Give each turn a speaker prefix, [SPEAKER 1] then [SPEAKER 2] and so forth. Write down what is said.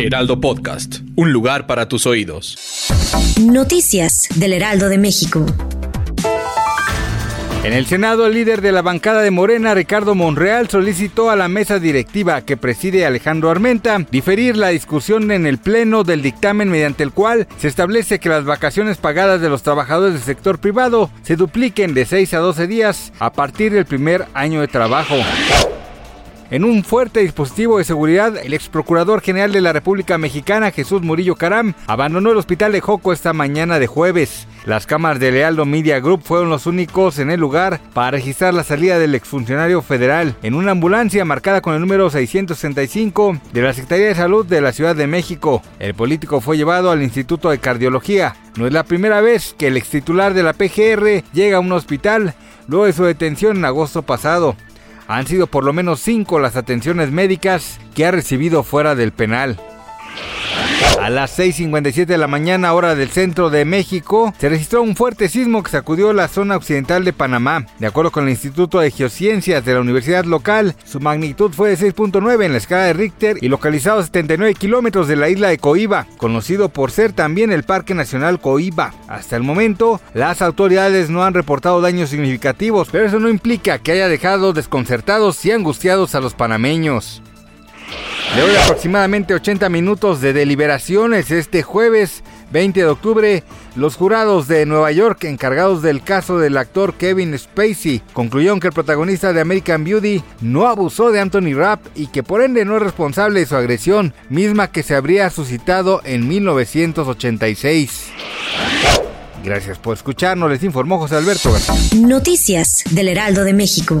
[SPEAKER 1] Heraldo Podcast, un lugar para tus oídos.
[SPEAKER 2] Noticias del Heraldo de México.
[SPEAKER 3] En el Senado, el líder de la bancada de Morena, Ricardo Monreal, solicitó a la mesa directiva que preside Alejandro Armenta diferir la discusión en el Pleno del dictamen mediante el cual se establece que las vacaciones pagadas de los trabajadores del sector privado se dupliquen de 6 a 12 días a partir del primer año de trabajo. En un fuerte dispositivo de seguridad, el ex procurador general de la República Mexicana, Jesús Murillo Caram, abandonó el hospital de Joco esta mañana de jueves. Las cámaras de Lealdo Media Group fueron los únicos en el lugar para registrar la salida del exfuncionario federal en una ambulancia marcada con el número 665 de la Secretaría de Salud de la Ciudad de México. El político fue llevado al Instituto de Cardiología. No es la primera vez que el ex titular de la PGR llega a un hospital luego de su detención en agosto pasado. Han sido por lo menos cinco las atenciones médicas que ha recibido fuera del penal. A las 6.57 de la mañana, hora del centro de México, se registró un fuerte sismo que sacudió la zona occidental de Panamá. De acuerdo con el Instituto de Geociencias de la Universidad local, su magnitud fue de 6.9 en la escala de Richter y localizado a 79 kilómetros de la isla de Coiba, conocido por ser también el Parque Nacional Coiba. Hasta el momento, las autoridades no han reportado daños significativos, pero eso no implica que haya dejado desconcertados y angustiados a los panameños. Luego de aproximadamente 80 minutos de deliberaciones este jueves 20 de octubre, los jurados de Nueva York encargados del caso del actor Kevin Spacey concluyeron que el protagonista de American Beauty no abusó de Anthony Rapp y que por ende no es responsable de su agresión, misma que se habría suscitado en 1986. Gracias por escucharnos, les informó José Alberto García.
[SPEAKER 2] Noticias del Heraldo de México.